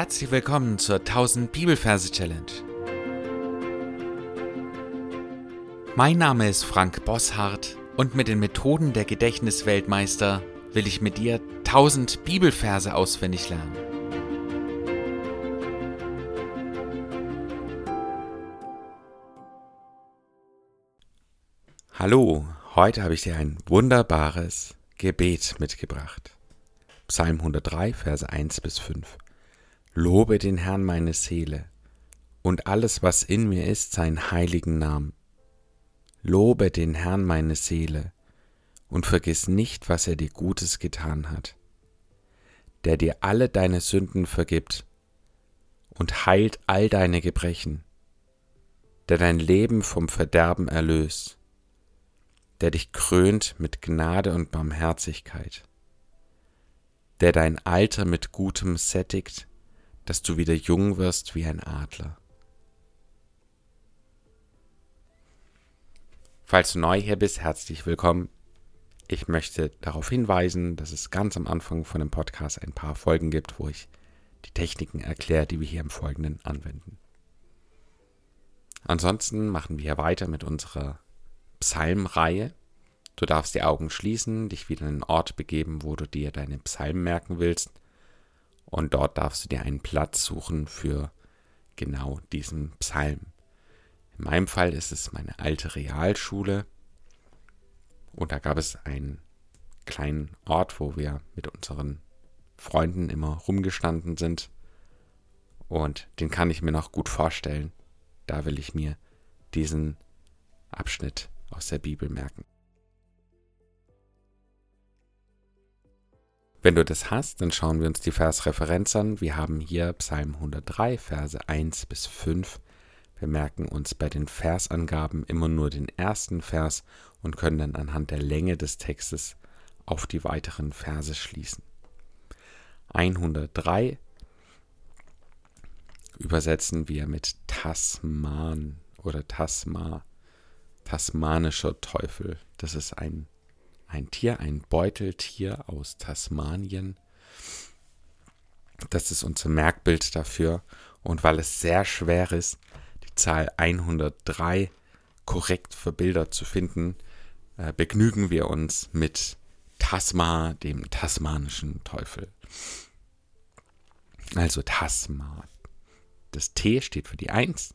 Herzlich willkommen zur 1000 Bibelverse Challenge. Mein Name ist Frank Bosshardt und mit den Methoden der Gedächtnisweltmeister will ich mit dir 1000 Bibelverse auswendig lernen. Hallo, heute habe ich dir ein wunderbares Gebet mitgebracht. Psalm 103, Verse 1 bis 5. Lobe den Herrn meine Seele und alles, was in mir ist, seinen heiligen Namen. Lobe den Herrn meine Seele und vergiss nicht, was er dir Gutes getan hat, der dir alle deine Sünden vergibt und heilt all deine Gebrechen, der dein Leben vom Verderben erlöst, der dich krönt mit Gnade und Barmherzigkeit, der dein Alter mit Gutem sättigt dass du wieder jung wirst wie ein Adler. Falls du neu hier bist, herzlich willkommen. Ich möchte darauf hinweisen, dass es ganz am Anfang von dem Podcast ein paar Folgen gibt, wo ich die Techniken erkläre, die wir hier im Folgenden anwenden. Ansonsten machen wir weiter mit unserer Psalmreihe. Du darfst die Augen schließen, dich wieder in einen Ort begeben, wo du dir deine Psalmen merken willst und dort darfst du dir einen Platz suchen für genau diesen Psalm. In meinem Fall ist es meine alte Realschule und da gab es einen kleinen Ort, wo wir mit unseren Freunden immer rumgestanden sind und den kann ich mir noch gut vorstellen. Da will ich mir diesen Abschnitt aus der Bibel merken. Wenn du das hast, dann schauen wir uns die Versreferenz an. Wir haben hier Psalm 103, Verse 1 bis 5. Wir merken uns bei den Versangaben immer nur den ersten Vers und können dann anhand der Länge des Textes auf die weiteren Verse schließen. 103 übersetzen wir mit Tasman oder Tasma, tasmanischer Teufel. Das ist ein ein Tier, ein Beuteltier aus Tasmanien. Das ist unser Merkbild dafür. Und weil es sehr schwer ist, die Zahl 103 korrekt für Bilder zu finden, äh, begnügen wir uns mit Tasma, dem tasmanischen Teufel. Also Tasma. Das T steht für die 1.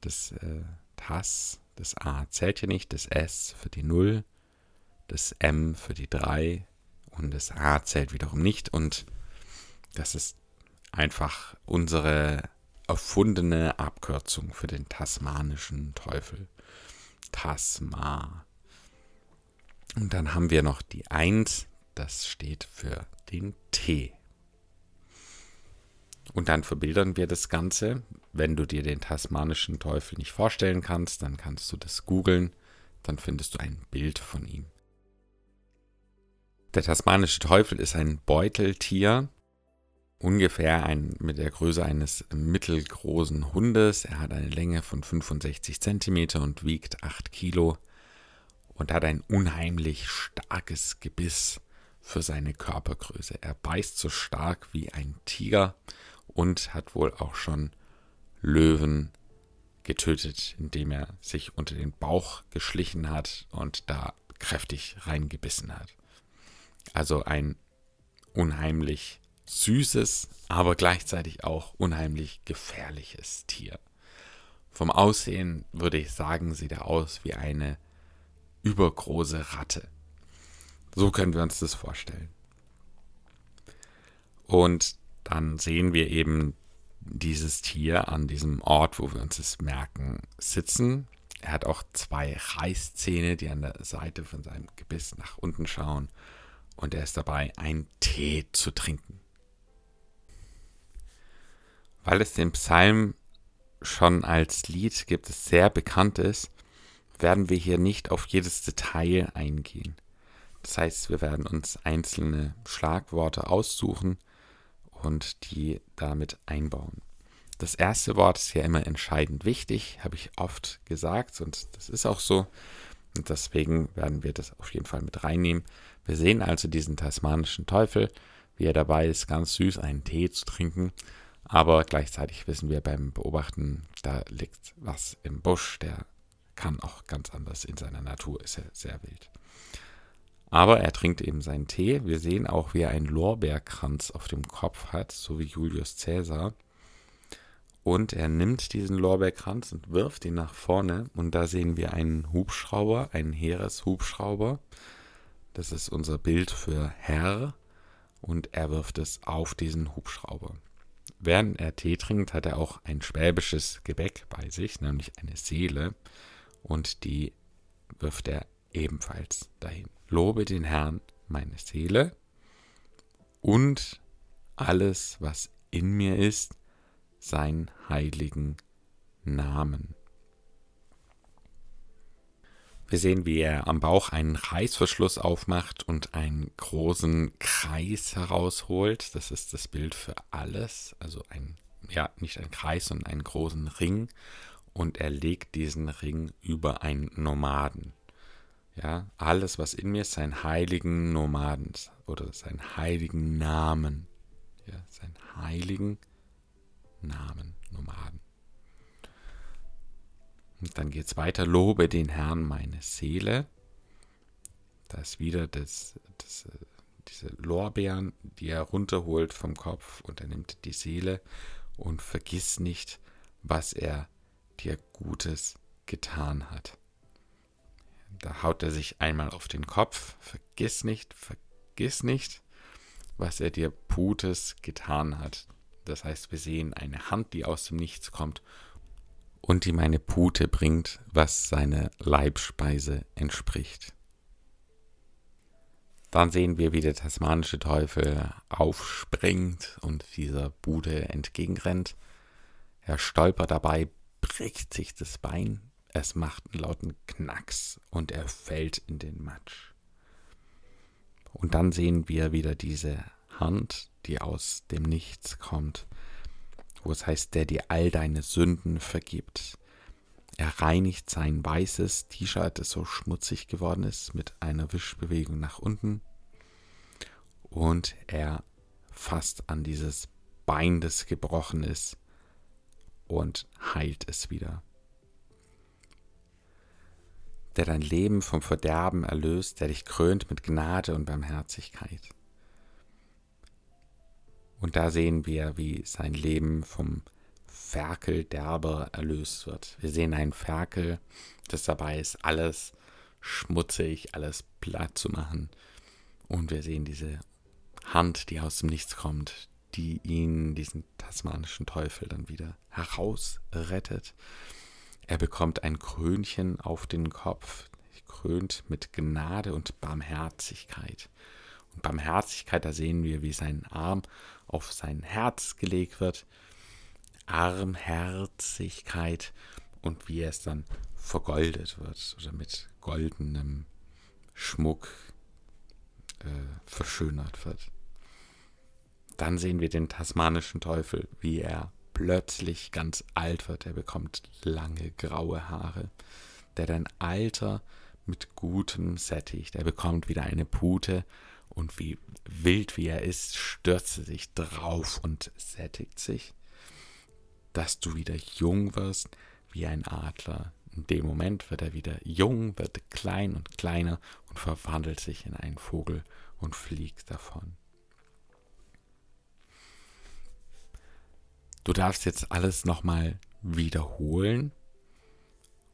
Das äh, Tas, das A zählt hier nicht. Das S für die 0 das M für die 3 und das A zählt wiederum nicht und das ist einfach unsere erfundene Abkürzung für den tasmanischen Teufel. Tasma. Und dann haben wir noch die 1, das steht für den T. Und dann verbildern wir das Ganze. Wenn du dir den tasmanischen Teufel nicht vorstellen kannst, dann kannst du das googeln, dann findest du ein Bild von ihm. Der tasmanische Teufel ist ein Beuteltier, ungefähr ein, mit der Größe eines mittelgroßen Hundes. Er hat eine Länge von 65 cm und wiegt 8 Kilo und hat ein unheimlich starkes Gebiss für seine Körpergröße. Er beißt so stark wie ein Tiger und hat wohl auch schon Löwen getötet, indem er sich unter den Bauch geschlichen hat und da kräftig reingebissen hat. Also ein unheimlich süßes, aber gleichzeitig auch unheimlich gefährliches Tier. Vom Aussehen würde ich sagen, sieht er aus wie eine übergroße Ratte. So können wir uns das vorstellen. Und dann sehen wir eben dieses Tier an diesem Ort, wo wir uns das merken, sitzen. Er hat auch zwei Reißzähne, die an der Seite von seinem Gebiss nach unten schauen und er ist dabei, einen Tee zu trinken. Weil es den Psalm schon als Lied gibt, es sehr bekannt ist, werden wir hier nicht auf jedes Detail eingehen. Das heißt, wir werden uns einzelne Schlagworte aussuchen und die damit einbauen. Das erste Wort ist ja immer entscheidend wichtig, habe ich oft gesagt und das ist auch so. Und deswegen werden wir das auf jeden Fall mit reinnehmen. Wir sehen also diesen tasmanischen Teufel, wie er dabei ist, ganz süß einen Tee zu trinken. Aber gleichzeitig wissen wir beim Beobachten, da liegt was im Busch, der kann auch ganz anders in seiner Natur, ist er sehr wild. Aber er trinkt eben seinen Tee. Wir sehen auch, wie er einen Lorbeerkranz auf dem Kopf hat, so wie Julius Caesar. Und er nimmt diesen Lorbeerkranz und wirft ihn nach vorne. Und da sehen wir einen Hubschrauber, einen Heereshubschrauber. Das ist unser Bild für Herr. Und er wirft es auf diesen Hubschrauber. Während er Tee trinkt, hat er auch ein schwäbisches Gebäck bei sich, nämlich eine Seele. Und die wirft er ebenfalls dahin. Lobe den Herrn, meine Seele, und alles, was in mir ist, seinen heiligen Namen. Wir sehen, wie er am Bauch einen Reißverschluss aufmacht und einen großen Kreis herausholt. Das ist das Bild für alles. Also ein, ja, nicht ein Kreis, sondern einen großen Ring. Und er legt diesen Ring über einen Nomaden. Ja, alles, was in mir ist, seinen heiligen Nomaden oder seinen heiligen Namen. Ja, seinen heiligen Namen, Nomaden. Und dann geht es weiter. Lobe den Herrn meine Seele. Da ist wieder das, das, diese Lorbeeren, die er runterholt vom Kopf und er nimmt die Seele und vergiss nicht, was er dir Gutes getan hat. Da haut er sich einmal auf den Kopf. Vergiss nicht, vergiss nicht, was er dir Putes getan hat. Das heißt, wir sehen eine Hand, die aus dem Nichts kommt und ihm eine Pute bringt, was seine Leibspeise entspricht. Dann sehen wir, wie der tasmanische Teufel aufspringt und dieser Bude entgegenrennt. Er stolpert dabei, bricht sich das Bein, es macht einen lauten Knacks und er fällt in den Matsch. Und dann sehen wir wieder diese Hand, die aus dem Nichts kommt, wo es heißt, der dir all deine Sünden vergibt. Er reinigt sein weißes T-Shirt, das so schmutzig geworden ist, mit einer Wischbewegung nach unten. Und er fasst an dieses Bein, das gebrochen ist, und heilt es wieder der dein Leben vom Verderben erlöst, der dich krönt mit Gnade und Barmherzigkeit. Und da sehen wir, wie sein Leben vom Ferkel derber erlöst wird. Wir sehen einen Ferkel, das dabei ist, alles schmutzig, alles platt zu machen. Und wir sehen diese Hand, die aus dem Nichts kommt, die ihn, diesen tasmanischen Teufel, dann wieder herausrettet. Er bekommt ein Krönchen auf den Kopf, krönt mit Gnade und Barmherzigkeit. Und Barmherzigkeit, da sehen wir, wie sein Arm auf sein Herz gelegt wird. Armherzigkeit und wie es dann vergoldet wird oder mit goldenem Schmuck äh, verschönert wird. Dann sehen wir den tasmanischen Teufel, wie er plötzlich ganz alt wird. Er bekommt lange graue Haare, der dein Alter mit gutem sättigt. Er bekommt wieder eine Pute und wie wild wie er ist, stürzt er sich drauf und sättigt sich, dass du wieder jung wirst wie ein Adler. In dem Moment wird er wieder jung, wird klein und kleiner und verwandelt sich in einen Vogel und fliegt davon. Du darfst jetzt alles nochmal wiederholen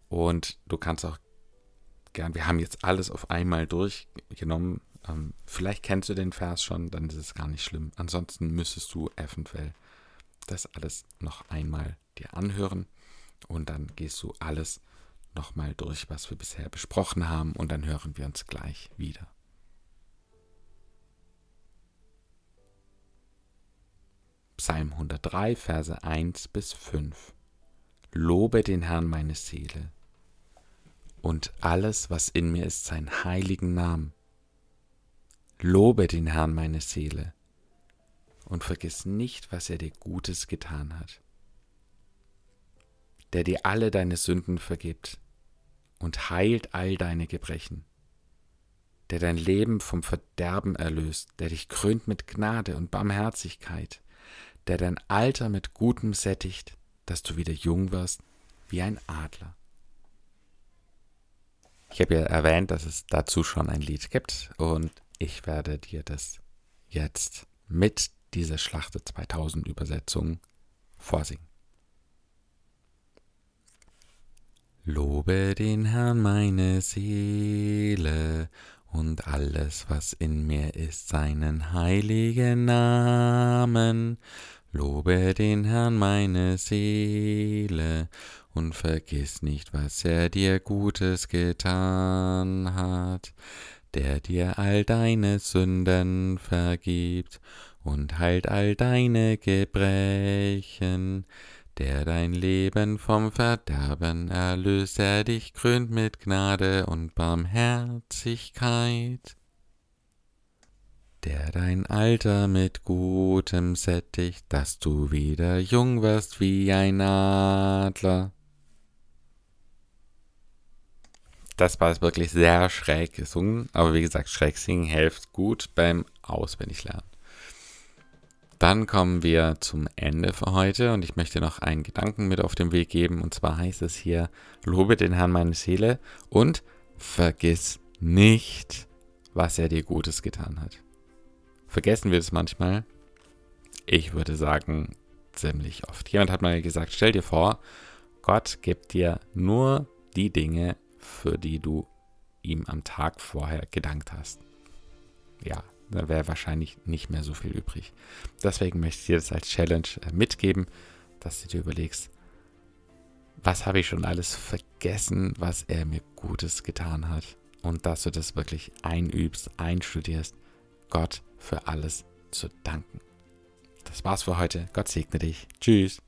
und du kannst auch gern, wir haben jetzt alles auf einmal durchgenommen. Ähm, vielleicht kennst du den Vers schon, dann ist es gar nicht schlimm. Ansonsten müsstest du eventuell das alles noch einmal dir anhören und dann gehst du alles nochmal durch, was wir bisher besprochen haben und dann hören wir uns gleich wieder. Psalm 103, Verse 1 bis 5. Lobe den Herrn meine Seele und alles, was in mir ist, seinen heiligen Namen. Lobe den Herrn meine Seele und vergiss nicht, was er dir Gutes getan hat, der dir alle deine Sünden vergibt und heilt all deine Gebrechen, der dein Leben vom Verderben erlöst, der dich krönt mit Gnade und Barmherzigkeit, der dein Alter mit Gutem sättigt, dass du wieder jung wirst wie ein Adler. Ich habe ja erwähnt, dass es dazu schon ein Lied gibt und ich werde dir das jetzt mit dieser Schlachte 2000 Übersetzung vorsingen. Lobe den Herrn meine Seele und alles, was in mir ist, seinen heiligen Namen. Lobe den Herrn meine Seele und vergiss nicht, was er dir Gutes getan hat, der dir all deine Sünden vergibt und heilt all deine Gebrechen, der dein Leben vom Verderben erlöst, er dich krönt mit Gnade und Barmherzigkeit, der dein Alter mit Gutem sättigt, dass du wieder jung wirst wie ein Adler. Das war wirklich sehr schräg gesungen, aber wie gesagt, schräg singen hilft gut beim Auswendiglernen. Dann kommen wir zum Ende für heute und ich möchte noch einen Gedanken mit auf den Weg geben. Und zwar heißt es hier, lobe den Herrn meine Seele und vergiss nicht, was er dir Gutes getan hat. Vergessen wir es manchmal? Ich würde sagen, ziemlich oft. Jemand hat mal gesagt, stell dir vor, Gott gibt dir nur die Dinge, für die du ihm am Tag vorher gedankt hast. Ja, da wäre wahrscheinlich nicht mehr so viel übrig. Deswegen möchte ich dir das als Challenge äh, mitgeben, dass du dir überlegst, was habe ich schon alles vergessen, was er mir Gutes getan hat. Und dass du das wirklich einübst, einstudierst, Gott für alles zu danken. Das war's für heute. Gott segne dich. Tschüss.